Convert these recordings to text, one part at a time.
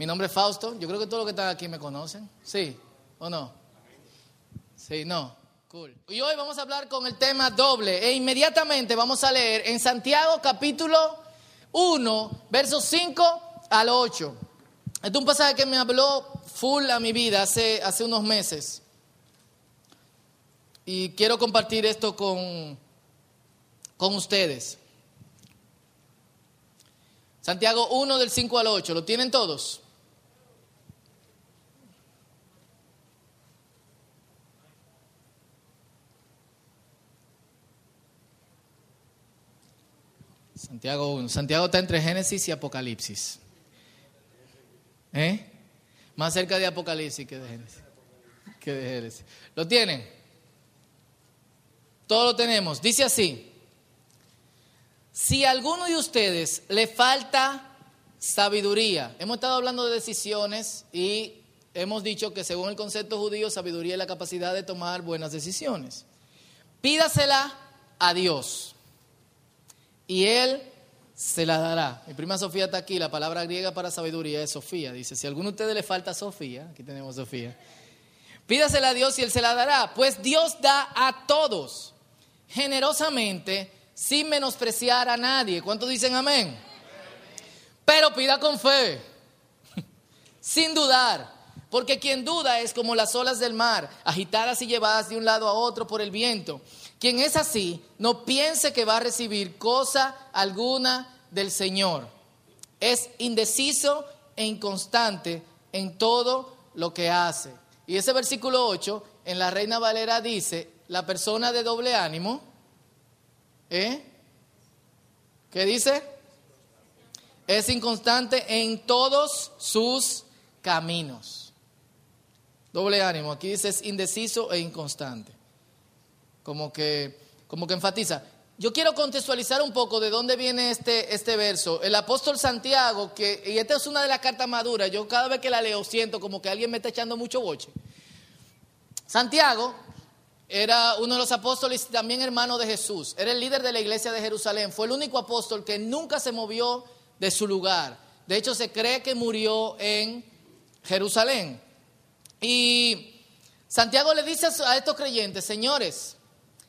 Mi nombre es Fausto. Yo creo que todos los que están aquí me conocen. ¿Sí o no? Sí, no. Cool. Y hoy vamos a hablar con el tema doble. E inmediatamente vamos a leer en Santiago capítulo 1, versos 5 al 8. Este es un pasaje que me habló full a mi vida hace, hace unos meses. Y quiero compartir esto con, con ustedes. Santiago 1 del 5 al 8, ¿lo tienen todos? Santiago 1. Santiago está entre Génesis y Apocalipsis. ¿Eh? Más cerca de Apocalipsis que de Génesis. Que de Génesis. ¿Lo tienen? Todo lo tenemos. Dice así. Si a alguno de ustedes le falta sabiduría, hemos estado hablando de decisiones y hemos dicho que según el concepto judío, sabiduría es la capacidad de tomar buenas decisiones. Pídasela a Dios y Él se la dará. Mi prima Sofía está aquí, la palabra griega para sabiduría es Sofía. Dice, si a alguno de ustedes le falta Sofía, aquí tenemos Sofía, pídasela a Dios y Él se la dará. Pues Dios da a todos generosamente sin menospreciar a nadie. ¿Cuántos dicen amén? Pero pida con fe, sin dudar. Porque quien duda es como las olas del mar, agitadas y llevadas de un lado a otro por el viento. Quien es así, no piense que va a recibir cosa alguna del Señor. Es indeciso e inconstante en todo lo que hace. Y ese versículo 8 en la Reina Valera dice, la persona de doble ánimo, ¿eh? ¿Qué dice? Es inconstante en todos sus caminos. Doble ánimo, aquí dice es indeciso e inconstante como que, como que enfatiza. Yo quiero contextualizar un poco de dónde viene este, este verso. El apóstol Santiago, que, y esta es una de las cartas maduras, yo cada vez que la leo siento como que alguien me está echando mucho boche. Santiago era uno de los apóstoles y también hermano de Jesús. Era el líder de la iglesia de Jerusalén. Fue el único apóstol que nunca se movió de su lugar. De hecho, se cree que murió en Jerusalén. Y Santiago le dice a estos creyentes, señores,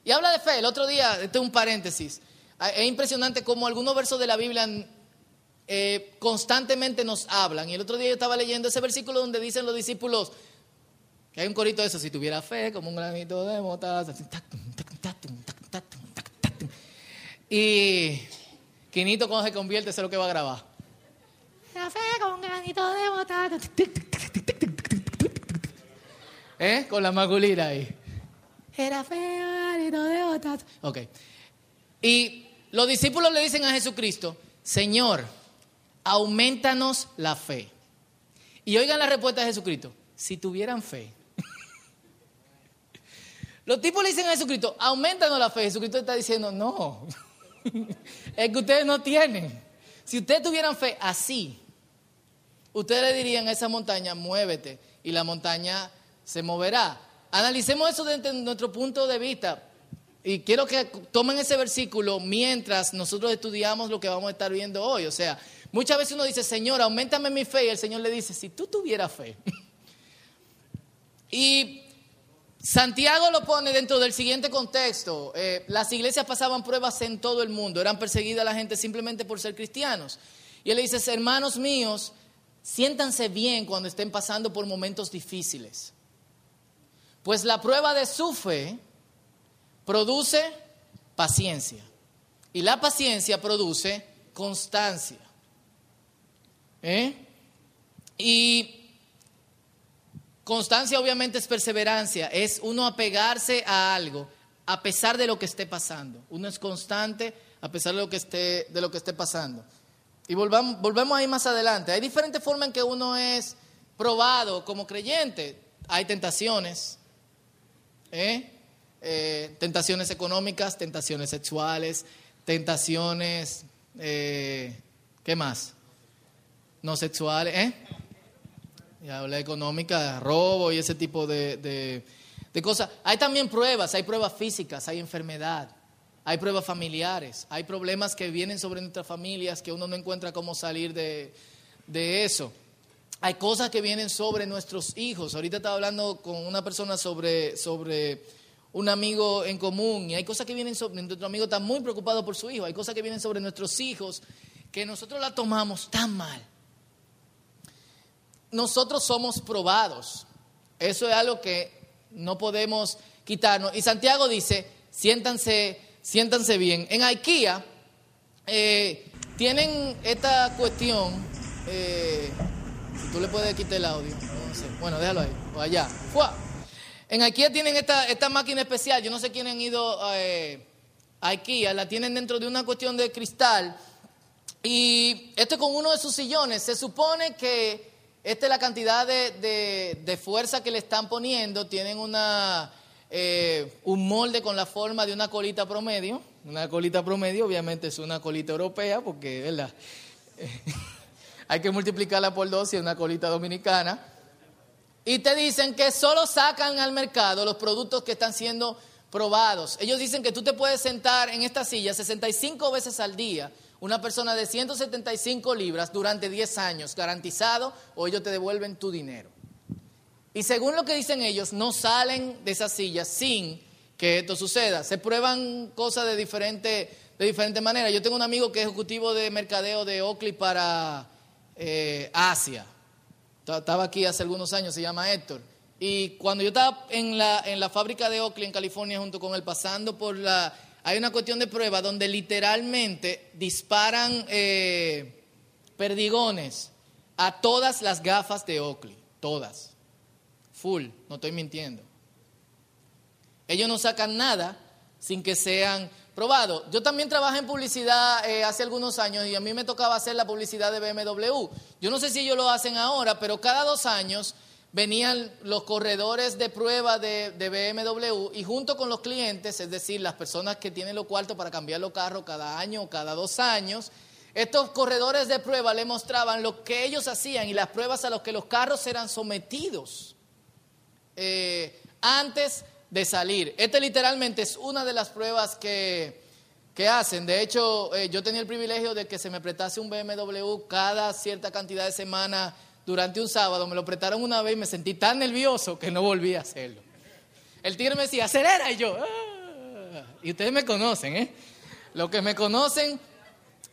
y habla de fe. El otro día, este es un paréntesis. Ah, es impresionante cómo algunos versos de la Biblia eh, constantemente nos hablan. Y el otro día yo estaba leyendo ese versículo donde dicen los discípulos, que hay un corito de eso, si tuviera fe, como un granito de mostaza. Y Quinito cuando se convierte, eso es lo que va a grabar. La fe como un granito de mostaza. ¿Eh? Con la magulira ahí. Era feo, de botas. Ok. Y los discípulos le dicen a Jesucristo, Señor, aumentanos la fe. Y oigan la respuesta de Jesucristo, si tuvieran fe. Los tipos le dicen a Jesucristo, aumentanos la fe. Jesucristo está diciendo, no, es que ustedes no tienen. Si ustedes tuvieran fe así, ustedes le dirían a esa montaña, muévete, y la montaña se moverá. Analicemos eso desde nuestro punto de vista. Y quiero que tomen ese versículo mientras nosotros estudiamos lo que vamos a estar viendo hoy. O sea, muchas veces uno dice, Señor, aumentame mi fe. Y el Señor le dice, si tú tuvieras fe. y Santiago lo pone dentro del siguiente contexto. Eh, las iglesias pasaban pruebas en todo el mundo. Eran perseguidas la gente simplemente por ser cristianos. Y él le dice, hermanos míos, siéntanse bien cuando estén pasando por momentos difíciles. Pues la prueba de su fe produce paciencia. Y la paciencia produce constancia. ¿Eh? Y constancia obviamente es perseverancia, es uno apegarse a algo a pesar de lo que esté pasando. Uno es constante a pesar de lo que esté, de lo que esté pasando. Y volvamos, volvemos ahí más adelante. Hay diferentes formas en que uno es probado como creyente. Hay tentaciones, ¿Eh? ¿eh? tentaciones económicas, tentaciones sexuales, tentaciones, eh, ¿qué más? No sexuales, ¿eh? Ya hablé económica, robo y ese tipo de, de cosas. Hay también pruebas, hay pruebas físicas, hay enfermedad, hay pruebas familiares, hay problemas que vienen sobre nuestras familias que uno no encuentra cómo salir de, de eso. Hay cosas que vienen sobre nuestros hijos. Ahorita estaba hablando con una persona sobre, sobre un amigo en común y hay cosas que vienen sobre, nuestro amigo está muy preocupado por su hijo, hay cosas que vienen sobre nuestros hijos que nosotros la tomamos tan mal. Nosotros somos probados. Eso es algo que no podemos quitarnos. Y Santiago dice, siéntanse, siéntanse bien. En IKEA eh, tienen esta cuestión, eh, tú le puedes quitar el audio, bueno, déjalo ahí, o allá. En IKEA tienen esta, esta máquina especial, yo no sé quiénes han ido eh, a IKEA, la tienen dentro de una cuestión de cristal. Y este con uno de sus sillones, se supone que esta es la cantidad de, fuerza que le están poniendo, tienen una, eh, un molde con la forma de una colita promedio, una colita promedio obviamente es una colita europea porque, ¿verdad? Hay que multiplicarla por dos y es una colita dominicana. Y te dicen que solo sacan al mercado los productos que están siendo probados. Ellos dicen que tú te puedes sentar en esta silla 65 veces al día una persona de 175 libras durante 10 años, garantizado, o ellos te devuelven tu dinero. Y según lo que dicen ellos, no salen de esa silla sin que esto suceda. Se prueban cosas de diferente, de diferente manera. Yo tengo un amigo que es ejecutivo de mercadeo de Oakley para eh, Asia. Estaba aquí hace algunos años, se llama Héctor. Y cuando yo estaba en la, en la fábrica de Oakley en California junto con él, pasando por la hay una cuestión de prueba donde literalmente disparan eh, perdigones a todas las gafas de Oakley, todas, full, no estoy mintiendo. Ellos no sacan nada sin que sean probados. Yo también trabajé en publicidad eh, hace algunos años y a mí me tocaba hacer la publicidad de BMW. Yo no sé si ellos lo hacen ahora, pero cada dos años venían los corredores de prueba de, BMW y junto con los clientes, es decir, las personas que tienen los cuartos para cambiar los carros cada año o cada dos años, estos corredores de prueba le mostraban lo que ellos hacían y las pruebas a las que los carros eran sometidos eh, antes de salir. Esta literalmente es una de las pruebas que, que hacen. De hecho, eh, yo tenía el privilegio de que se me prestase un BMW cada cierta cantidad de semanas durante un sábado, me lo prestaron una vez y me sentí tan nervioso que no volví a hacerlo. El tigre me decía, acelera, y yo, ah". y ustedes me conocen, ¿eh? Los que me conocen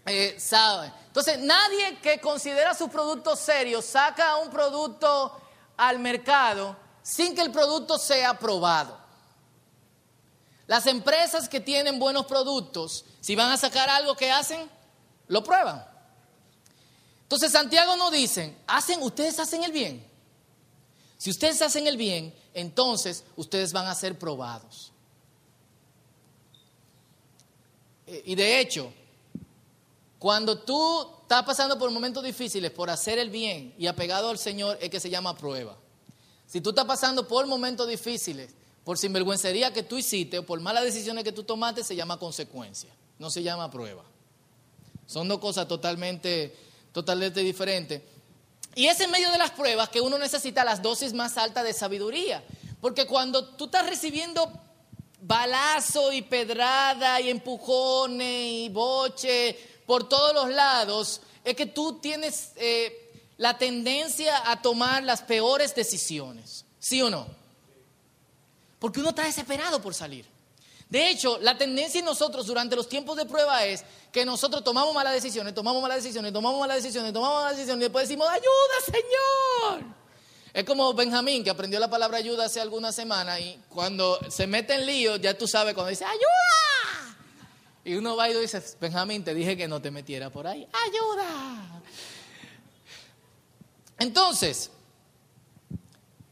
eh, saben. Entonces, nadie que considera su producto serio saca un producto al mercado sin que el producto sea probado. Las empresas que tienen buenos productos, si van a sacar algo que hacen, lo prueban. Entonces Santiago no dice, hacen, ustedes hacen el bien. Si ustedes hacen el bien, entonces ustedes van a ser probados. Eh, y de hecho, cuando tú estás pasando por momentos difíciles por hacer el bien y apegado al Señor, es que se llama prueba. Si tú estás pasando por momentos difíciles, por sinvergüencería que tú hiciste o por malas decisiones que tú tomaste, se llama consecuencia, no se llama prueba. Son dos cosas totalmente totalmente diferente. Y es en medio de las pruebas que uno necesita las dosis más altas de sabiduría. Porque cuando tú estás recibiendo balazo y pedrada y empujones y boche por todos los lados, es que tú tienes eh, la tendencia a tomar las peores decisiones. ¿Sí o no? Porque uno está desesperado por salir. De hecho, la tendencia en nosotros durante los tiempos de prueba es que nosotros tomamos malas decisiones, tomamos malas decisiones, tomamos malas decisiones, tomamos malas decisiones y después decimos, ayuda Señor. Es como Benjamín que aprendió la palabra ayuda hace algunas semanas y cuando se mete en lío, ya tú sabes cuando dice, ayuda. Y uno va y dice, Benjamín, te dije que no te metiera por ahí, ayuda. Entonces,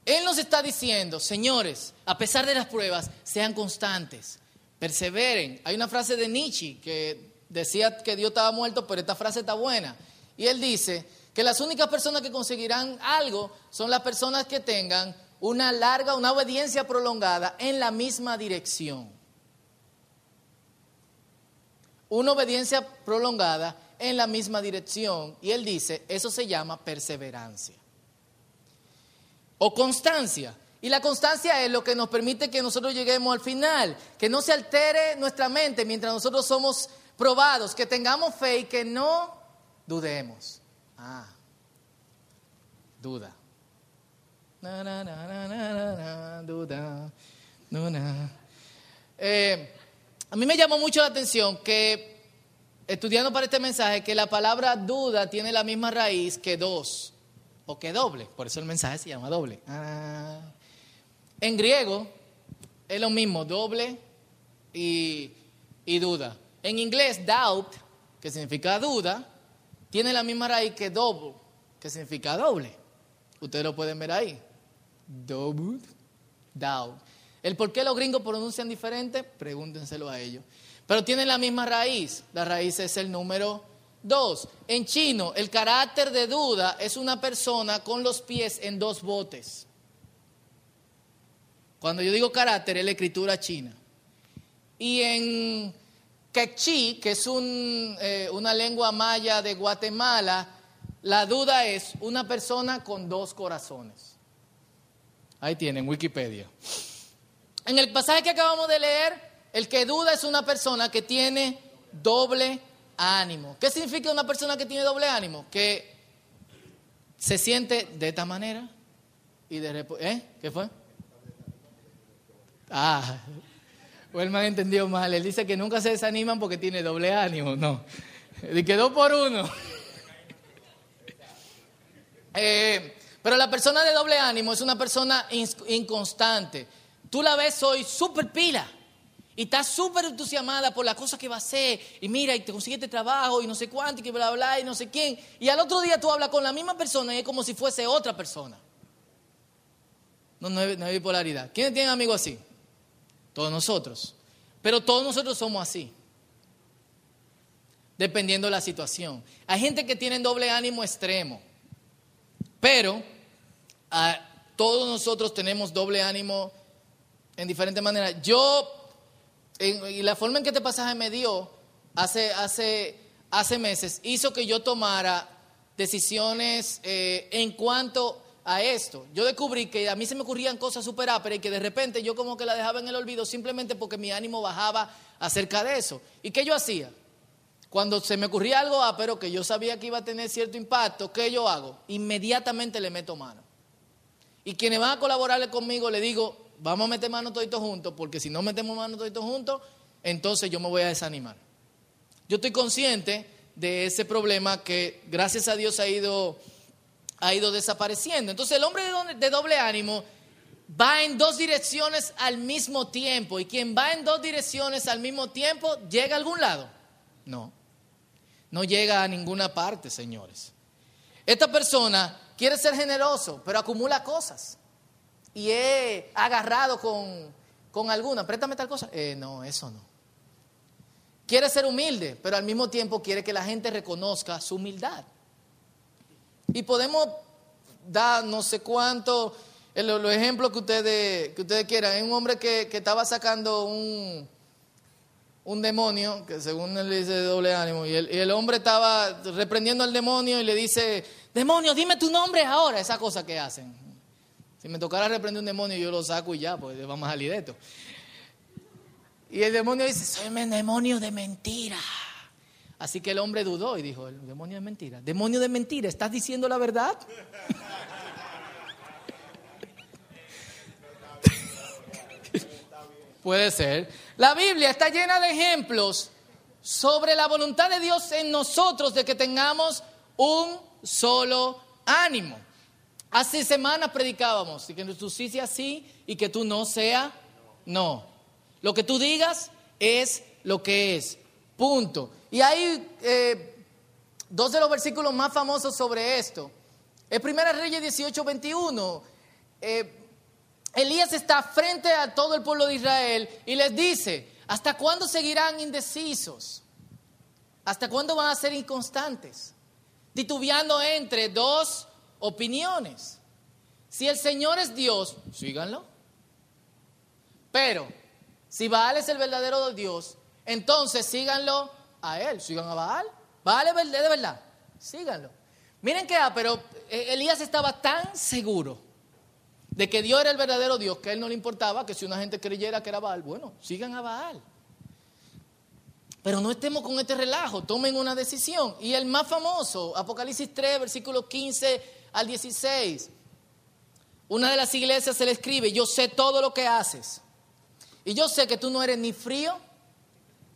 Él nos está diciendo, señores, a pesar de las pruebas, sean constantes perseveren. Hay una frase de Nietzsche que decía que Dios estaba muerto, pero esta frase está buena. Y él dice que las únicas personas que conseguirán algo son las personas que tengan una larga, una obediencia prolongada en la misma dirección. Una obediencia prolongada en la misma dirección. Y él dice, eso se llama perseverancia. O constancia. Y la constancia es lo que nos permite que nosotros lleguemos al final, que no se altere nuestra mente mientras nosotros somos probados, que tengamos fe y que no dudemos. Ah, duda. A mí me llamó mucho la atención que, estudiando para este mensaje, que la palabra duda tiene la misma raíz que dos o que doble. Por eso el mensaje se llama doble. Ah. En griego es lo mismo, doble y, y duda. En inglés, doubt, que significa duda, tiene la misma raíz que double, que significa doble. Ustedes lo pueden ver ahí. Doubt, doubt. El por qué los gringos pronuncian diferente, pregúntenselo a ellos. Pero tienen la misma raíz. La raíz es el número dos. En chino, el carácter de duda es una persona con los pies en dos botes. Cuando yo digo carácter, es la escritura china. Y en quechí, que es eh, una lengua maya de Guatemala, la duda es una persona con dos corazones. Ahí tienen, Wikipedia. En el pasaje que acabamos de leer, el que duda es una persona que tiene doble ánimo. ¿Qué significa una persona que tiene doble ánimo? Que se siente de esta manera y de ¿Eh? ¿Qué fue? Ah, me entendió mal. Él dice que nunca se desaniman porque tiene doble ánimo. No, y quedó por uno. Eh, pero la persona de doble ánimo es una persona inconstante. Tú la ves hoy súper pila y estás súper entusiasmada por la cosa que va a hacer y mira y te consigue este trabajo y no sé cuánto y que bla, bla, y no sé quién. Y al otro día tú hablas con la misma persona y es como si fuese otra persona. No, no, hay, bipolaridad. ¿Quiénes tienen amigos así? Todos nosotros. Pero todos nosotros somos así. Dependiendo de la situación. Hay gente que tiene doble ánimo extremo. Pero ah, todos nosotros tenemos doble ánimo en diferentes maneras. Yo, y la forma en que este pasaje me dio hace, hace, hace meses, hizo que yo tomara decisiones eh, en cuanto a esto. Yo descubrí que a mí se me ocurrían cosas súper ásperas y que de repente yo como que la dejaba en el olvido simplemente porque mi ánimo bajaba acerca de eso. ¿Y qué yo hacía? Cuando se me ocurría algo ápero que yo sabía que iba a tener cierto impacto, ¿qué yo hago? Inmediatamente le meto mano. Y quienes van a colaborarle conmigo le digo, vamos a meter mano toditos juntos, porque si no metemos mano toditos juntos, entonces yo me voy a desanimar. Yo estoy consciente de ese problema que gracias a Dios ha ido, ha ido desapareciendo. Entonces el hombre de doble ánimo va en dos direcciones al mismo tiempo. Y quien va en dos direcciones al mismo tiempo, ¿llega a algún lado? No. No llega a ninguna parte, señores. Esta persona quiere ser generoso, pero acumula cosas y he agarrado con, con alguna, préstame tal cosa. Eh, no, eso no. Quiere ser humilde, pero al mismo tiempo quiere que la gente reconozca su humildad. Y podemos dar no sé cuánto, eh, los ejemplos que ustedes, que ustedes quieran. Hay un hombre que, estaba sacando un, un demonio, que según él dice doble ánimo, y el, y el, hombre estaba reprendiendo al demonio y le dice, demonio, dime tu nombre ahora, esa cosa que hacen. Si me tocara reprender un demonio, yo lo saco y ya, pues vamos a salir de esto. Y el demonio dice, soy un demonio de mentira. Así que el hombre dudó y dijo, el demonio de mentira. Demonio de mentira, ¿estás diciendo la verdad? Puede ser. La Biblia está llena de ejemplos sobre la voluntad de Dios en nosotros de que tengamos un solo ánimo. Hace semanas predicábamos y que tú sí sea sí y que tú no sea no. Lo que tú digas es lo que es. Punto. Y hay eh, dos de los versículos más famosos sobre esto. El Primera Reyes 18, 21. Eh, Elías está frente a todo el pueblo de Israel y les dice, ¿hasta cuándo seguirán indecisos? ¿Hasta cuándo van a ser inconstantes? Titubeando entre dos opiniones. Si el Señor es Dios, síganlo. Pero si Baal es el verdadero Dios, entonces síganlo a él. Sigan a Baal. Baal es de verdad. Síganlo. Miren que, ah, pero eh, Elías estaba tan seguro de que Dios era el verdadero Dios que a él no le importaba que si una gente creyera que era Baal, bueno, sigan a Baal. Pero no estemos con este relajo, tomen una decisión. Y el más famoso, Apocalipsis 3, versículo 15 al 16. Una de las iglesias se le escribe, yo sé todo lo que haces. Y yo sé que tú no eres ni frío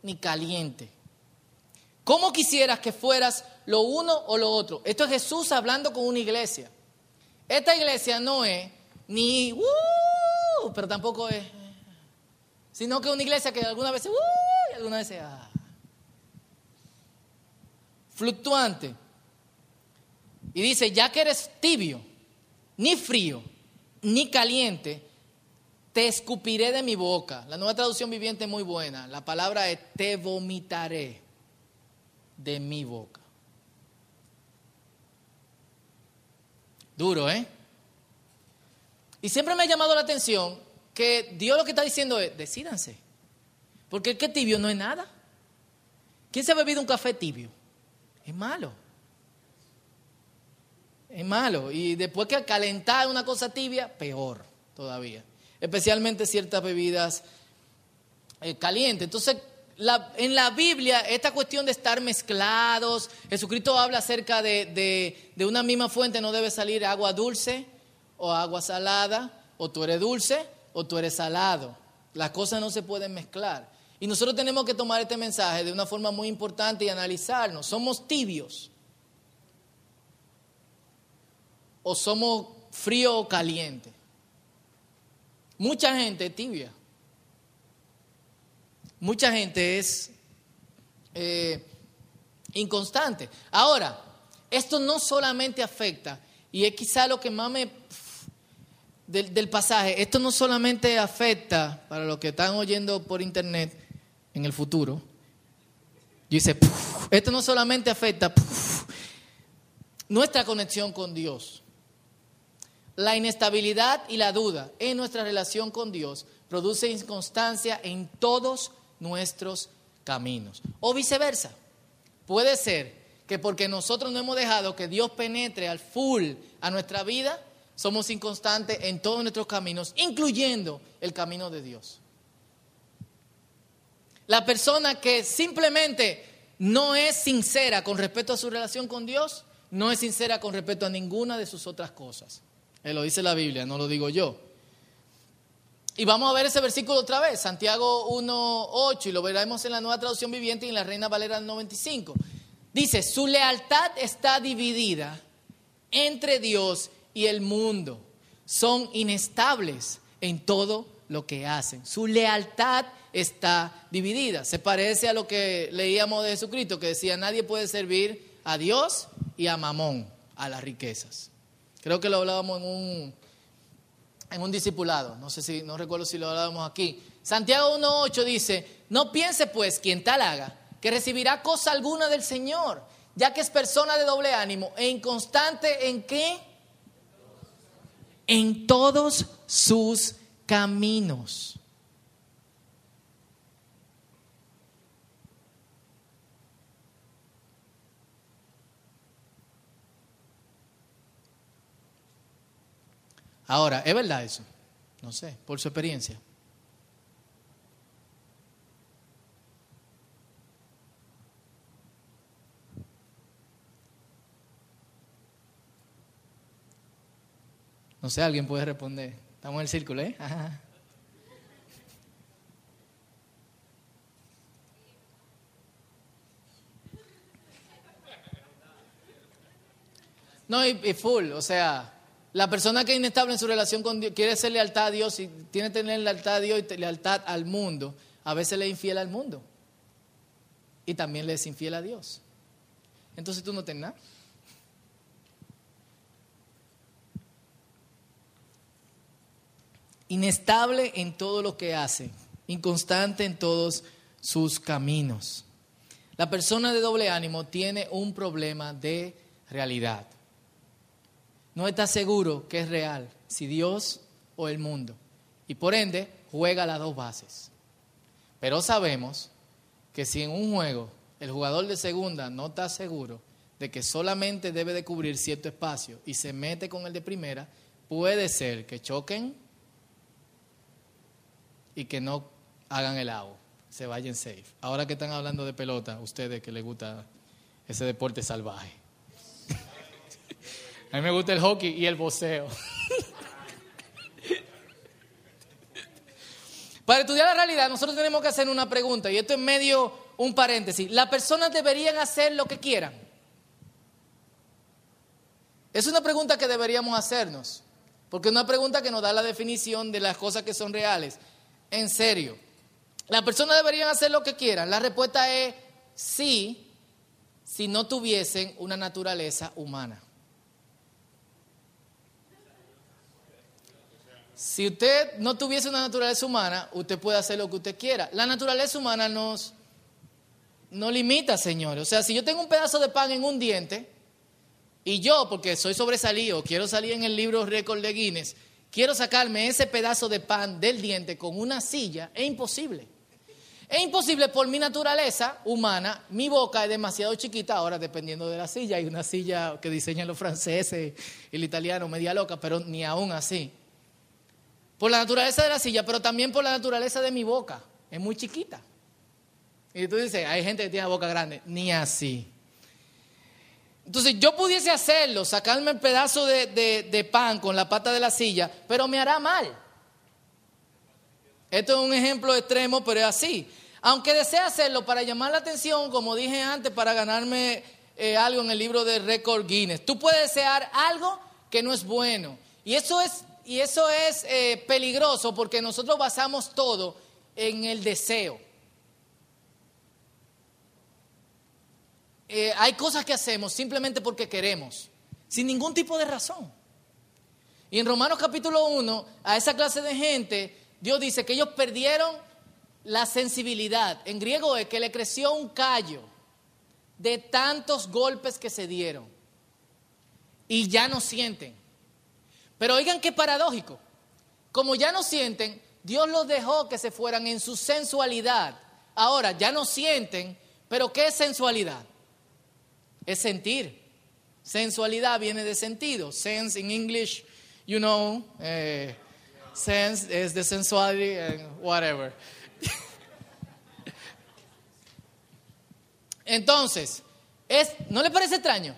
ni caliente. ¿Cómo quisieras que fueras lo uno o lo otro? Esto es Jesús hablando con una iglesia. Esta iglesia no es ni, uh, pero tampoco es, sino que una iglesia que alguna vez, uh, y alguna vez, ah, fluctuante. Y dice, ya que eres tibio, ni frío, ni caliente, te escupiré de mi boca. La nueva traducción viviente es muy buena. La palabra es te vomitaré de mi boca. Duro, ¿eh? Y siempre me ha llamado la atención que Dios lo que está diciendo es, decídanse. Porque el que tibio no es nada. ¿Quién se ha bebido un café tibio? Es malo. Malo. Y después que calentar una cosa tibia, peor todavía. Especialmente ciertas bebidas eh, calientes. Entonces, en la Biblia, esta cuestión de estar mezclados, Jesucristo habla acerca de, de, una misma fuente, no debe salir agua dulce o agua salada, o tú eres dulce o tú eres salado. Las cosas no se pueden mezclar. Y nosotros tenemos que tomar este mensaje de una forma muy importante y analizarnos. ¿Somos tibios? ¿O somos frío o caliente? Mucha gente es tibia. Mucha gente es eh, inconstante. Ahora, esto no solamente afecta, y es quizá lo que más me... Del, pasaje, esto no solamente afecta, para los que están oyendo por internet en el futuro, yo dice, esto no solamente afecta nuestra conexión con Dios. La inestabilidad y la duda en nuestra relación con Dios produce inconstancia en todos nuestros caminos. O viceversa. Puede ser que porque nosotros no hemos dejado que Dios penetre al full a nuestra vida, somos inconstantes en todos nuestros caminos, incluyendo el camino de Dios. La persona que simplemente no es sincera con respecto a su relación con Dios, no es sincera con respecto a ninguna de sus otras cosas. Lo dice la Biblia, no lo digo yo. Y vamos a ver ese versículo otra vez, Santiago 1.8, y lo veremos en la nueva traducción viviente y en la Reina Valera 95. Dice, su lealtad está dividida entre Dios y el mundo. Son inestables en todo lo que hacen. Su lealtad está dividida. Se parece a lo que leíamos de Jesucristo, que decía, nadie puede servir a Dios y a Mamón, a las riquezas. Creo que lo hablábamos en un, en un discipulado. No sé si, no recuerdo si lo hablábamos aquí. Santiago 1.8 dice, no piense pues quien tal haga que recibirá cosa alguna del Señor, ya que es persona de doble ánimo e inconstante en qué? En todos sus caminos. Ahora, ¿es verdad eso? No sé, por su experiencia. No sé, alguien puede responder. Estamos en el círculo, ¿eh? No, y full, o sea, la persona que es inestable en su relación con Dios, quiere ser lealtad a Dios y tiene que tener lealtad a Dios y lealtad al mundo, a veces le es infiel al mundo. Y también le es infiel a Dios. Entonces tú no tienes nada. Inestable en todo lo que hace, inconstante en todos sus caminos. La persona de doble ánimo tiene un problema de realidad no está seguro que es real, si Dios o el mundo. Y por ende juega las dos bases. Pero sabemos que si en un juego el jugador de segunda no está seguro de que solamente debe de cubrir cierto espacio y se mete con el de primera, puede ser que choquen y que no hagan el agua, se vayan safe. Ahora que están hablando de pelota, ustedes que les gusta ese deporte salvaje. A mí me gusta el hockey y el boxeo. Para estudiar la realidad, nosotros tenemos que hacer una pregunta, y esto es medio un paréntesis. ¿Las personas deberían hacer lo que quieran? Es una pregunta que deberíamos hacernos, porque es una pregunta que nos da la definición de las cosas que son reales. En serio, ¿las personas deberían hacer lo que quieran? La respuesta es sí, si no tuviesen una naturaleza humana. Si usted no tuviese una naturaleza humana, usted puede hacer lo que usted quiera. La naturaleza humana nos no limita, señores. O sea, si yo tengo un pedazo de pan en un diente y yo, porque soy sobresalido, quiero salir en el libro récord de Guinness, quiero sacarme ese pedazo de pan del diente con una silla, es imposible. Es imposible por mi naturaleza humana, mi boca es demasiado chiquita, ahora dependiendo de la silla, hay una silla que diseñan los franceses y el italiano media loca, pero ni aún así por la naturaleza de la silla, pero también por la naturaleza de mi boca. Es muy chiquita. Y tú dices, hay gente que tiene boca grande. Ni así. Entonces yo pudiese hacerlo, sacarme el pedazo de, pan con la pata de la silla, pero me hará mal. Esto es un ejemplo extremo, pero es así. Aunque desee hacerlo para llamar la atención, como dije antes, para ganarme eh, algo en el libro de Record Guinness, tú puedes desear algo que no es bueno. Y eso es y eso es eh, peligroso porque nosotros basamos todo en el deseo. Eh, hay cosas que hacemos simplemente porque queremos, sin ningún tipo de razón. Y en Romanos capítulo 1, a esa clase de gente, Dios dice que ellos perdieron la sensibilidad. En griego es que le creció un callo de tantos golpes que se dieron. Y ya no sienten. Pero oigan qué paradójico. Como ya no sienten, Dios los dejó que se fueran en su sensualidad. Ahora ya no sienten, pero ¿qué es sensualidad? Es sentir. Sensualidad viene de sentido. Sense in English, you know, eh, sense es de sensuality and whatever. Entonces, es, ¿no le parece extraño?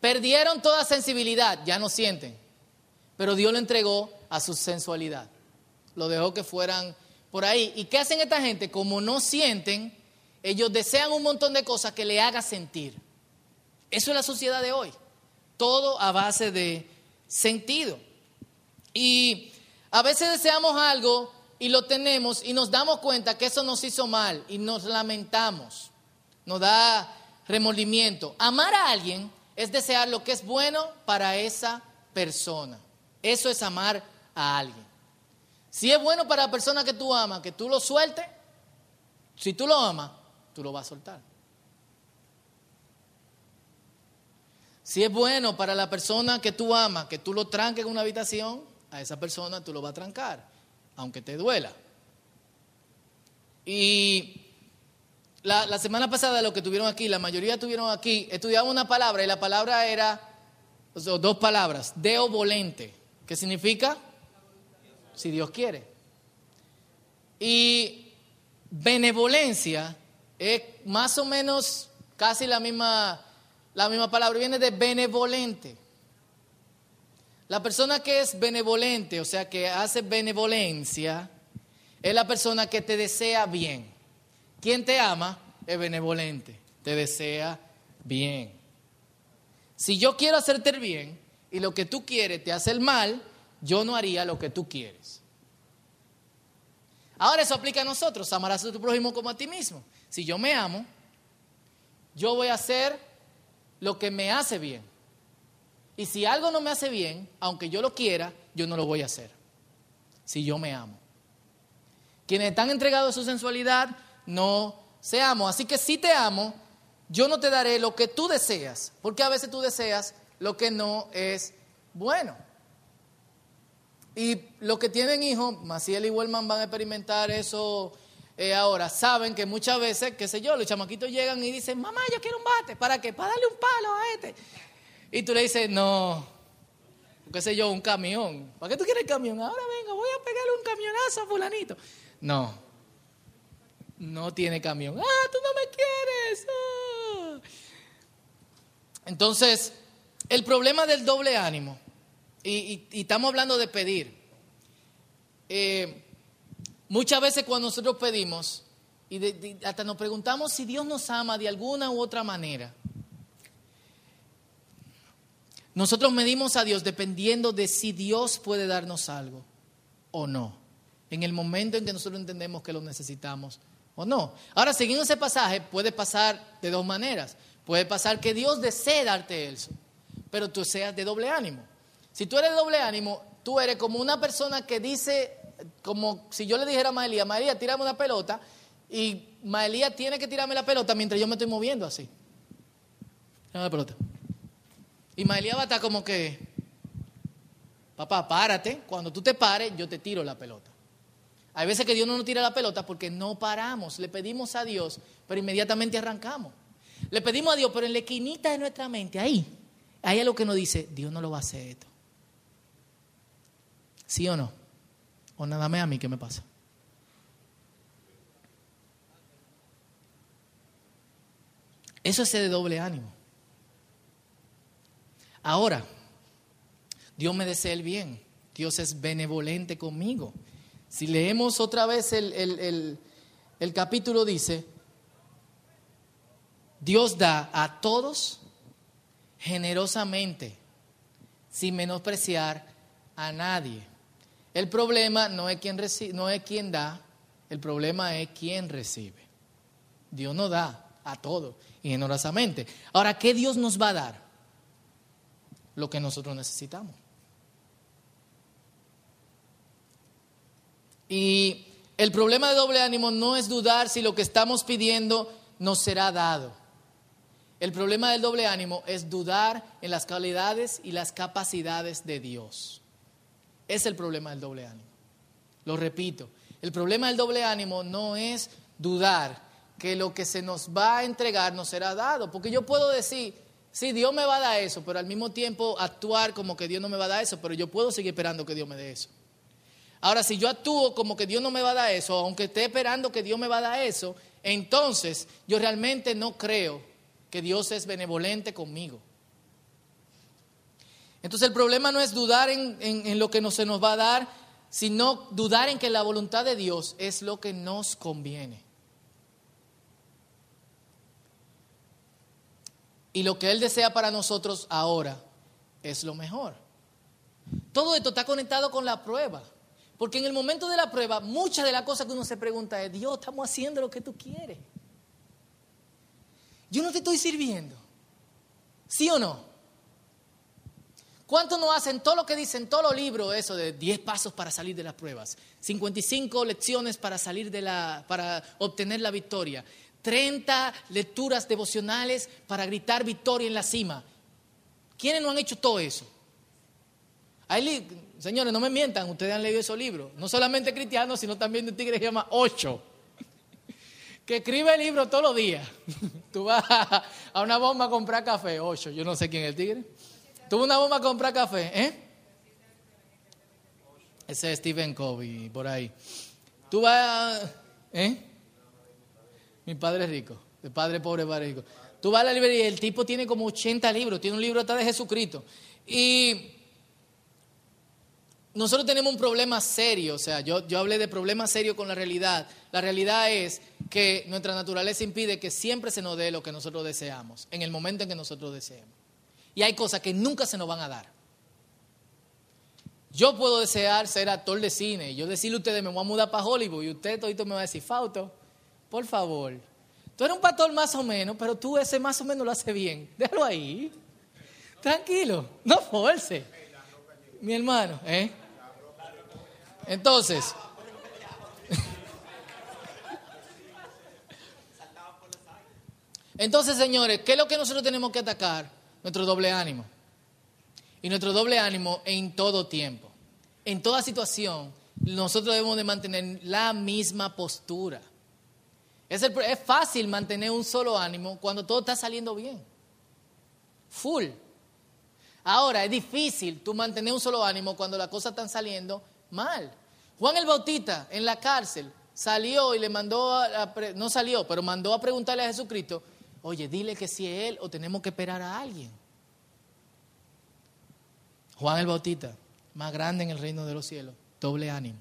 Perdieron toda sensibilidad, ya no sienten. Pero Dios lo entregó a su sensualidad. Lo dejó que fueran por ahí. ¿Y qué hacen esta gente? Como no sienten, ellos desean un montón de cosas que le haga sentir. Eso es la sociedad de hoy. Todo a base de sentido. Y a veces deseamos algo y lo tenemos y nos damos cuenta que eso nos hizo mal y nos lamentamos. Nos da remordimiento. Amar a alguien es desear lo que es bueno para esa persona. Eso es amar a alguien. Si es bueno para la persona que tú amas, que tú lo sueltes, si tú lo amas, tú lo vas a soltar. Si es bueno para la persona que tú amas, que tú lo tranques en una habitación, a esa persona tú lo vas a trancar, aunque te duela. Y la, semana pasada, lo que tuvieron aquí, la mayoría tuvieron aquí, estudiaban una palabra y la palabra era, dos palabras, deo volente. ¿Qué significa? Si Dios quiere. Y benevolencia es más o menos casi la misma, la misma palabra, viene de benevolente. La persona que es benevolente, o sea, que hace benevolencia, es la persona que te desea bien. Quien te ama es benevolente, te desea bien. Si yo quiero hacerte bien, y lo que tú quieres te hace el mal, yo no haría lo que tú quieres. Ahora eso aplica a nosotros, amarás a tu prójimo como a ti mismo. Si yo me amo, yo voy a hacer lo que me hace bien. Y si algo no me hace bien, aunque yo lo quiera, yo no lo voy a hacer. Si yo me amo. Quienes están entregados a su sensualidad, no se amo. Así que si te amo, yo no te daré lo que tú deseas, porque a veces tú deseas lo que no es bueno. Y los que tienen hijos, Maciel y Wellman van a experimentar eso eh, ahora. Saben que muchas veces, qué sé yo, los chamaquitos llegan y dicen, mamá, yo quiero un bate. ¿Para qué? Para darle un palo a este. Y tú le dices, no, qué sé yo, un camión. ¿Para qué tú quieres el camión? Ahora vengo, voy a pegarle un camionazo a fulanito. No, no tiene camión. Ah, tú no me quieres. Ah. Entonces, El problema del doble ánimo, y, estamos hablando de pedir, eh, muchas veces cuando nosotros pedimos, y hasta nos preguntamos si Dios nos ama de alguna u otra manera, nosotros medimos a Dios dependiendo de si Dios puede darnos algo o no, en el momento en que nosotros entendemos que lo necesitamos o no. Ahora, siguiendo ese pasaje, puede pasar de dos maneras. Puede pasar que Dios desee darte eso, pero tú seas de doble ánimo. Si tú eres de doble ánimo, tú eres como una persona que dice, como si yo le dijera a Maelía, Maelía, tírame una pelota, y Maelía tiene que tirarme la pelota mientras yo me estoy moviendo así. Tírame la pelota. Y Maelía va a estar como que, papá, párate, cuando tú te pares, yo te tiro la pelota. Hay veces que Dios no nos tira la pelota porque no paramos, le pedimos a Dios, pero inmediatamente arrancamos. Le pedimos a Dios, pero en la esquinita de nuestra mente, ahí, es lo que nos dice, Dios no lo va a hacer esto. ¿Sí o no? O nada más a mí, ¿qué me pasa? Eso es de doble ánimo. Ahora, Dios me desea el bien. Dios es benevolente conmigo. Si leemos otra vez el, el, el capítulo, dice, Dios da a todos generosamente, sin menospreciar a nadie. El problema no es quien, recibe, no es quien da, el problema es quien recibe. Dios nos da a todos y generosamente. Ahora, ¿qué Dios nos va a dar? Lo que nosotros necesitamos. Y el problema de doble ánimo no es dudar si lo que estamos pidiendo nos será dado. El problema del doble ánimo es dudar en las calidades y las capacidades de Dios. Es el problema del doble ánimo. Lo repito, el problema del doble ánimo no es dudar que lo que se nos va a entregar nos será dado. Porque yo puedo decir, sí, Dios me va a dar eso, pero al mismo tiempo actuar como que Dios no me va a dar eso, pero yo puedo seguir esperando que Dios me dé eso. Ahora, si yo actúo como que Dios no me va a dar eso, aunque esté esperando que Dios me va a dar eso, entonces yo realmente no creo que Dios es benevolente conmigo. Entonces el problema no es dudar en, lo que no se nos va a dar, sino dudar en que la voluntad de Dios es lo que nos conviene. Y lo que Él desea para nosotros ahora es lo mejor. Todo esto está conectado con la prueba. Porque en el momento de la prueba, muchas de las cosas que uno se pregunta es, Dios, estamos haciendo lo que tú quieres. Yo no te estoy sirviendo. ¿Sí o no? ¿Cuántos no hacen todo lo que dicen todos los libros, eso de 10 pasos para salir de las pruebas, 55 lecciones para salir de la, para obtener la victoria, 30 lecturas devocionales para gritar victoria en la cima? ¿Quiénes no han hecho todo eso? señores, no me mientan, ustedes han leído esos libros, no solamente cristianos, sino también de un tigre que se llama Ocho que escribe el libro todos los días. Tú vas a una bomba a comprar café, ocho, yo no sé quién es el tigre. Tú vas a una bomba a comprar café, ¿eh? Ese es Stephen Covey, por ahí. Tú vas, ¿eh? Mi padre es rico, de padre pobre, padre rico. Tú vas a la librería y el tipo tiene como 80 libros, tiene un libro hasta de Jesucristo. Y nosotros tenemos un problema serio, o sea, yo, yo hablé de problema serio con la realidad. La realidad es que nuestra naturaleza impide que siempre se nos dé lo que nosotros deseamos, en el momento en que nosotros deseemos. Y hay cosas que nunca se nos van a dar. Yo puedo desear ser actor de cine, yo decirle a ustedes, me voy a mudar para Hollywood, y usted todito me va a decir, Fauto, por favor, tú eres un pastor más o menos, pero tú ese más o menos lo haces bien. Déjalo ahí. Tranquilo, no force. Mi hermano, ¿eh? Entonces, entonces señores, ¿qué es lo que nosotros tenemos que atacar? Nuestro doble ánimo. Y nuestro doble ánimo en todo tiempo. En toda situación, nosotros debemos de mantener la misma postura. Es, es fácil mantener un solo ánimo cuando todo está saliendo bien. Full. Ahora, es difícil tú mantener un solo ánimo cuando las cosas están saliendo mal. Juan el Bautista en la cárcel salió y le mandó, a, no salió, pero mandó a preguntarle a Jesucristo, oye, dile que si es él o tenemos que esperar a alguien. Juan el Bautista, más grande en el reino de los cielos, doble ánimo.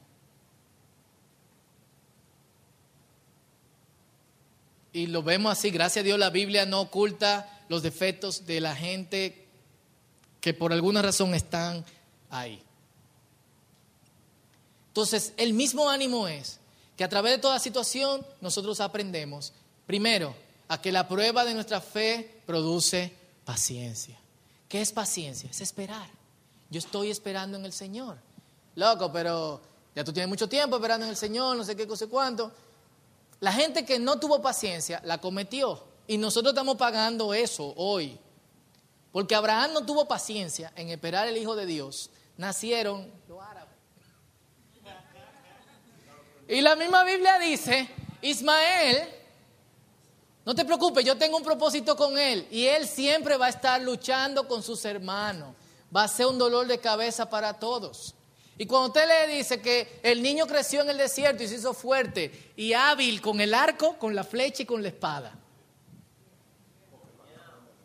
Y lo vemos así, gracias a Dios la Biblia no oculta los defectos de la gente que por alguna razón están ahí. Entonces, el mismo ánimo es que a través de toda situación nosotros aprendemos, primero, a que la prueba de nuestra fe produce paciencia. ¿Qué es paciencia? Es esperar. Yo estoy esperando en el Señor. Loco, pero ya tú tienes mucho tiempo esperando en el Señor, no sé qué cosa cuánto. La gente que no tuvo paciencia la cometió. Y nosotros estamos pagando eso hoy. Porque Abraham no tuvo paciencia en esperar el Hijo de Dios. Nacieron los árabes. Y la misma Biblia dice, Ismael, no te preocupes, yo tengo un propósito con él. Y él siempre va a estar luchando con sus hermanos. Va a ser un dolor de cabeza para todos. Y cuando usted le dice que el niño creció en el desierto y se hizo fuerte y hábil con el arco, con la flecha y con la espada.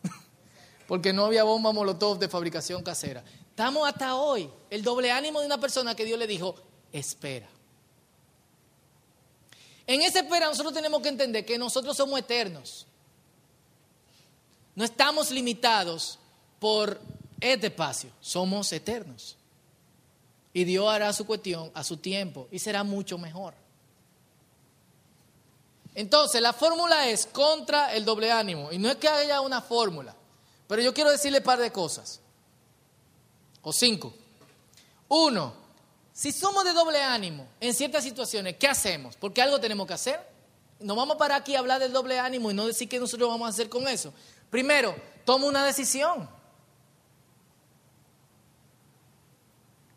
Porque no había bomba molotov de fabricación casera. Estamos hasta hoy. El doble ánimo de una persona que Dios le dijo, espera. En esa espera nosotros tenemos que entender que nosotros somos eternos. No estamos limitados por este espacio, somos eternos. Y Dios hará su cuestión a su tiempo y será mucho mejor. Entonces, la fórmula es contra el doble ánimo. Y no es que haya una fórmula, pero yo quiero decirle un par de cosas. O cinco. Uno, si somos de doble ánimo en ciertas situaciones, ¿qué hacemos? Porque algo tenemos que hacer. No vamos a parar aquí a hablar del doble ánimo y no decir qué nosotros vamos a hacer con eso. Primero, toma una decisión.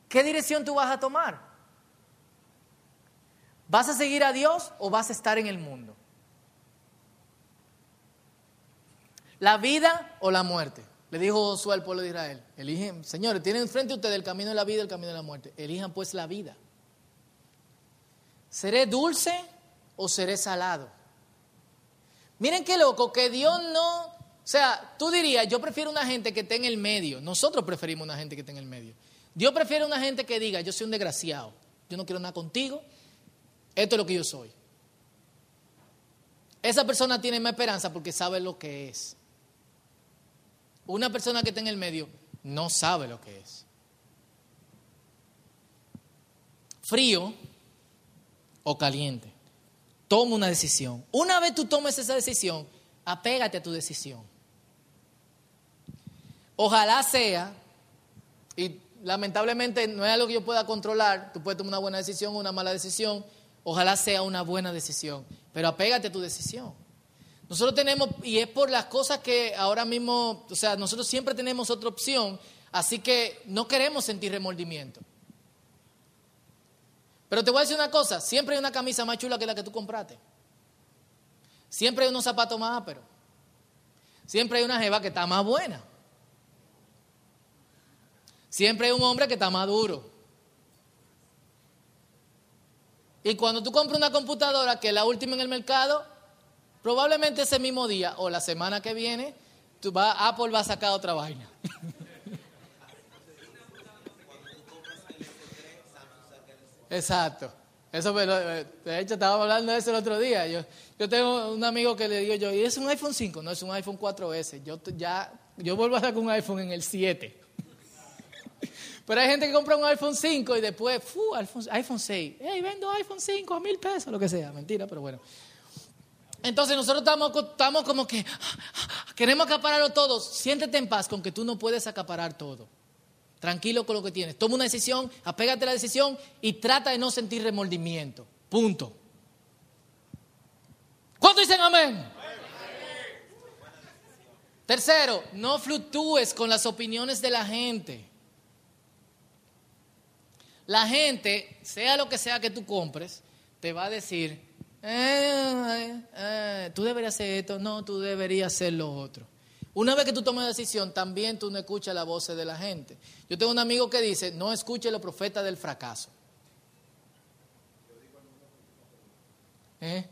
¿Qué dirección tú vas a tomar? ¿Vas a seguir a Dios o vas a estar en el mundo? ¿La vida o la muerte? Le dijo Josué al pueblo de Israel, eligen, señores, tienen enfrente ustedes el camino de la vida y el camino de la muerte. Elijan pues la vida. ¿Seré dulce o seré salado? Miren qué loco, que Dios no, o sea, tú dirías, yo prefiero una gente que esté en el medio. Nosotros preferimos una gente que esté en el medio. Dios prefiere una gente que diga, yo soy un desgraciado, yo no quiero nada contigo, esto es lo que yo soy. Esa persona tiene más esperanza porque sabe lo que es. Una persona que está en el medio no sabe lo que es. Frío o caliente. Toma una decisión. Una vez tú tomes esa decisión, apégate a tu decisión. Ojalá sea, y lamentablemente no es algo que yo pueda controlar. Tú puedes tomar una buena decisión o una mala decisión. Ojalá sea una buena decisión. Pero apégate a tu decisión. Nosotros tenemos, y es por las cosas que ahora mismo, o sea, nosotros siempre tenemos otra opción, así que no queremos sentir remordimiento. Pero te voy a decir una cosa, siempre hay una camisa más chula que la que tú compraste. Siempre hay unos zapatos más ásperos. Siempre hay una jeva que está más buena. Siempre hay un hombre que está maduro. Y cuando tú compras una computadora que es la última en el mercado, probablemente ese mismo día o la semana que viene, Apple va a sacar otra vaina. Exacto. Eso, de hecho, estaba hablando de eso el otro día. Yo, yo tengo un amigo que le digo yo, ¿y es un iPhone 5? No, es un iPhone 4S. Yo, ya, yo vuelvo a sacar un iPhone en el 7. Pero hay gente que compra un iPhone 5 y después, fu, iPhone, 6. Hey, vendo iPhone 5 a mil pesos, lo que sea. Mentira, pero bueno. Entonces nosotros estamos, como que queremos acapararlo todo. Siéntete en paz con que tú no puedes acaparar todo. Tranquilo con lo que tienes. Toma una decisión, apégate a la decisión y trata de no sentir remordimiento. Punto. ¿Cuántos dicen amén? Tercero, no fluctúes con las opiniones de la gente. La gente, sea lo que sea que tú compres, te va a decir, eh, eh, tú deberías hacer esto, no, tú deberías hacer lo otro. Una vez que tú tomas decisión, también tú no escuchas la voz de la gente. Yo tengo un amigo que dice, no escuche los profetas del fracaso. ¿Eh?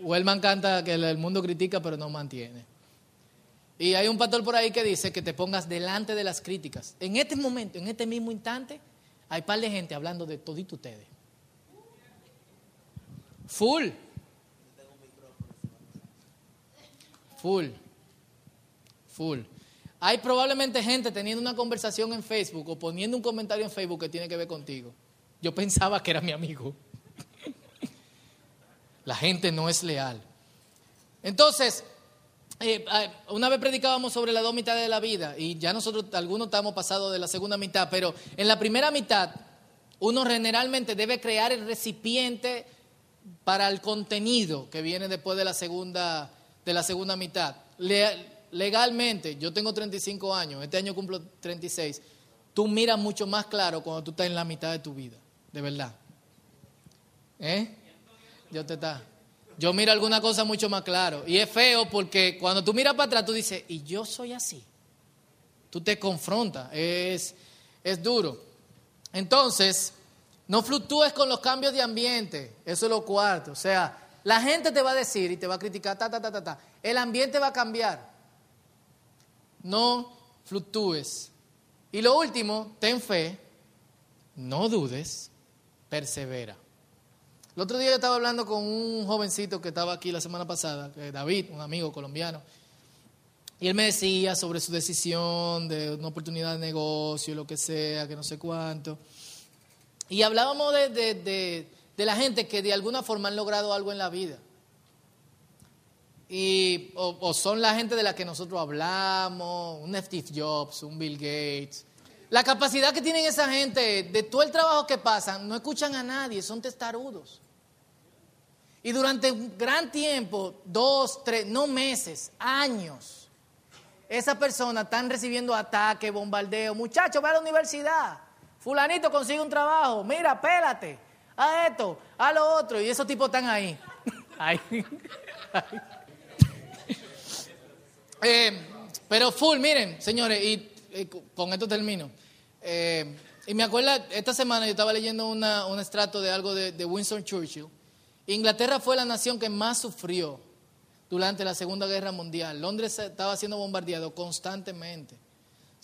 Wellman canta que el mundo critica pero no mantiene. Y hay un pastor por ahí que dice que te pongas delante de las críticas. En este momento, en este mismo instante, hay par de gente hablando de todito ustedes. Full. Full. Full. Hay probablemente gente teniendo una conversación en Facebook o poniendo un comentario en Facebook que tiene que ver contigo. Yo pensaba que era mi amigo. La gente no es leal. Entonces, eh, eh, una vez predicábamos sobre la dos mitades de la vida y ya nosotros, algunos estamos pasados de la segunda mitad, pero en la primera mitad uno generalmente debe crear el recipiente para el contenido que viene después de la segunda, de la segunda mitad. legalmente, yo tengo 35 años, este año cumplo 36, tú miras mucho más claro cuando tú estás en la mitad de tu vida, de verdad. ¿Eh? Yo te está. Yo miro alguna cosa mucho más claro. Y es feo porque cuando tú miras para atrás, tú dices, y yo soy así. Tú te confrontas, es, es duro. Entonces, no fluctúes con los cambios de ambiente. Eso es lo cuarto. O sea, la gente te va a decir y te va a criticar, ta, ta, ta, ta, ta. El ambiente va a cambiar. No fluctúes. Y lo último, ten fe, no dudes, persevera. El otro día yo estaba hablando con un jovencito que estaba aquí la semana pasada, David, un amigo colombiano, y él me decía sobre su decisión de una oportunidad de negocio, lo que sea, que no sé cuánto. Y hablábamos de, la gente que de alguna forma han logrado algo en la vida. Y, o, son la gente de la que nosotros hablamos, un Steve Jobs, un Bill Gates. La capacidad que tienen esa gente de todo el trabajo que pasan, no escuchan a nadie, son testarudos. Y durante un gran tiempo, dos, tres, no meses, años, esa persona están recibiendo ataques, bombardeo. Muchachos, va a la universidad. Fulanito consigue un trabajo. Mira, pélate. A esto, a lo otro. Y esos tipos están ahí. Eh, pero full, miren, señores, y, con esto termino. Eh, y me acuerdo, esta semana yo estaba leyendo un estrato de algo de Winston Churchill. Inglaterra fue la nación que más sufrió durante la Segunda Guerra Mundial. Londres estaba siendo bombardeado constantemente.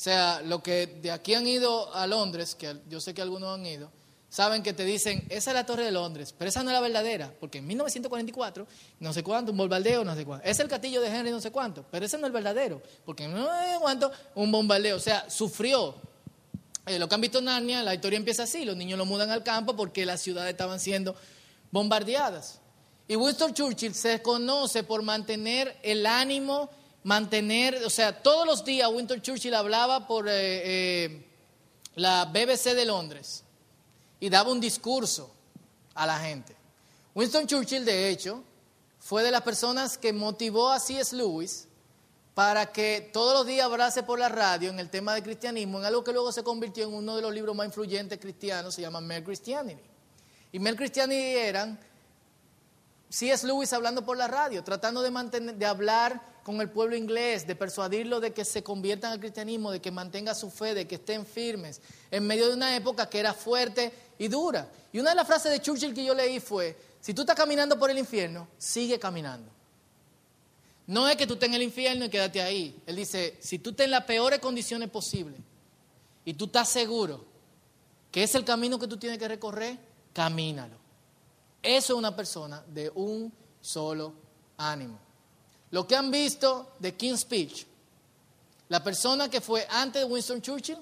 O sea, lo que de aquí han ido a Londres, que yo sé que algunos han ido, saben que te dicen, esa es la Torre de Londres, pero esa no es la verdadera, porque en 1944, no sé cuánto, un bombardeo, no sé cuánto. Es el castillo de Henry, no sé cuánto, pero ese no es el verdadero, porque no sé cuánto, un bombardeo. O sea, sufrió. Eh, lo que han visto en Narnia, la historia empieza así, los niños lo mudan al campo porque las ciudades estaban siendo bombardeadas. Y Winston Churchill se conoce por mantener el ánimo, mantener, o sea, todos los días Winston Churchill hablaba por eh, eh, la BBC de Londres y daba un discurso a la gente. Winston Churchill, de hecho, fue de las personas que motivó a C.S. Lewis para que todos los días hablase por la radio en el tema del cristianismo, en algo que luego se convirtió en uno de los libros más influyentes cristianos, se llama Mere Christianity. Y Mel Christianity eran C.S. Lewis hablando por la radio, tratando de, mantener, de hablar con el pueblo inglés, de persuadirlo de que se conviertan al cristianismo, de que mantenga su fe, de que estén firmes, en medio de una época que era fuerte y dura. Y una de las frases de Churchill que yo leí fue, si tú estás caminando por el infierno, sigue caminando. No es que tú estés en el infierno y quédate ahí. Él dice, si tú estás en las peores condiciones posibles y tú estás seguro que es el camino que tú tienes que recorrer, camínalo. Eso es una persona de un solo ánimo. Lo que han visto de King's Speech, la persona que fue antes de Winston Churchill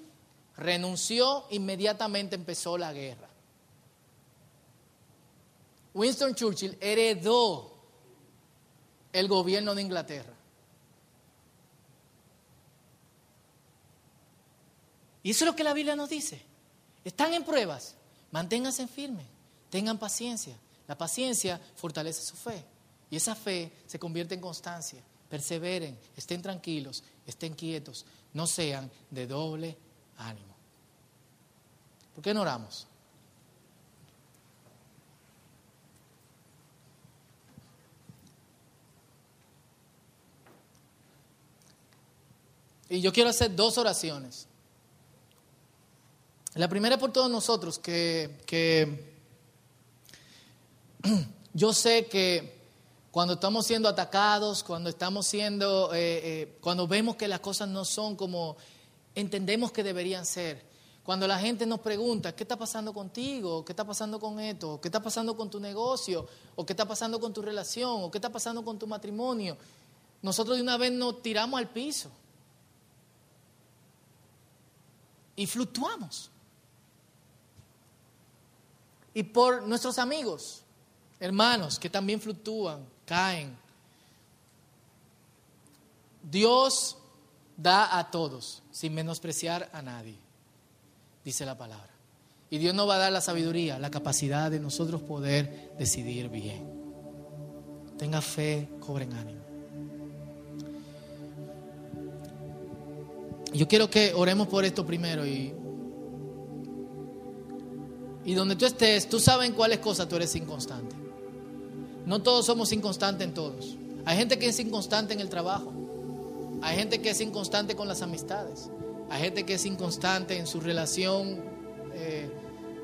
renunció, inmediatamente empezó la guerra. Winston Churchill heredó el gobierno de Inglaterra. Y eso es lo que la Biblia nos dice. Están en pruebas. Manténganse firmes, tengan paciencia. La paciencia fortalece su fe y esa fe se convierte en constancia. Perseveren, estén tranquilos, estén quietos, no sean de doble ánimo. ¿Por qué no oramos? Y yo quiero hacer dos oraciones. La primera por todos nosotros, que, yo sé que cuando estamos siendo atacados, cuando estamos siendo, eh, eh, cuando vemos que las cosas no son como entendemos que deberían ser. Cuando la gente nos pregunta, ¿qué está pasando contigo? ¿Qué está pasando con esto? ¿Qué está pasando con tu negocio? ¿O qué está pasando con tu relación? ¿O qué está pasando con tu matrimonio? Nosotros de una vez nos tiramos al piso y fluctuamos. Y por nuestros amigos, hermanos que también fluctúan, caen. Dios da a todos sin menospreciar a nadie, dice la palabra. Y Dios nos va a dar la sabiduría, la capacidad de nosotros poder decidir bien. Tenga fe, cobren ánimo. Yo quiero que oremos por esto primero y, y donde tú estés, tú sabes en cuáles cosas tú eres inconstante. No todos somos inconstantes en todos. Hay gente que es inconstante en el trabajo. Hay gente que es inconstante con las amistades. Hay gente que es inconstante en su relación eh,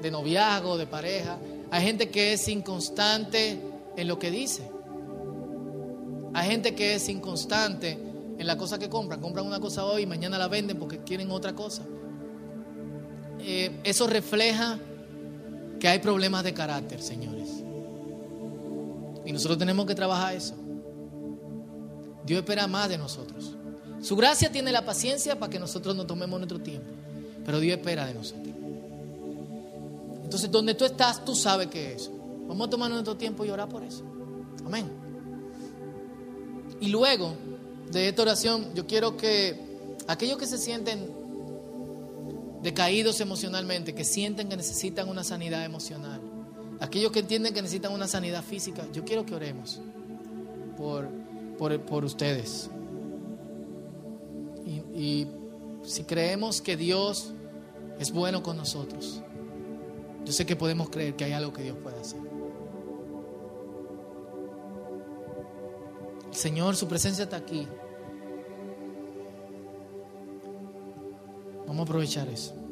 de noviazgo, de pareja. Hay gente que es inconstante en lo que dice. Hay gente que es inconstante en la cosa que compran. Compran una cosa hoy y mañana la venden porque quieren otra cosa. Eh, eso refleja que hay problemas de carácter, señores. Y nosotros tenemos que trabajar eso. Dios espera más de nosotros. Su gracia tiene la paciencia para que nosotros nos tomemos nuestro tiempo. Pero Dios espera de nosotros. Entonces, donde tú estás, tú sabes que es. Vamos a tomar nuestro tiempo y orar por eso. Amén. Y luego de esta oración, yo quiero que aquellos que se sienten decaídos emocionalmente, que sienten que necesitan una sanidad emocional, aquellos que entienden que necesitan una sanidad física, yo quiero que oremos por, por, ustedes. Y, y si creemos que Dios es bueno con nosotros, yo sé que podemos creer que hay algo que Dios puede hacer. Señor, su presencia está aquí. Vamos a aprovechar eso.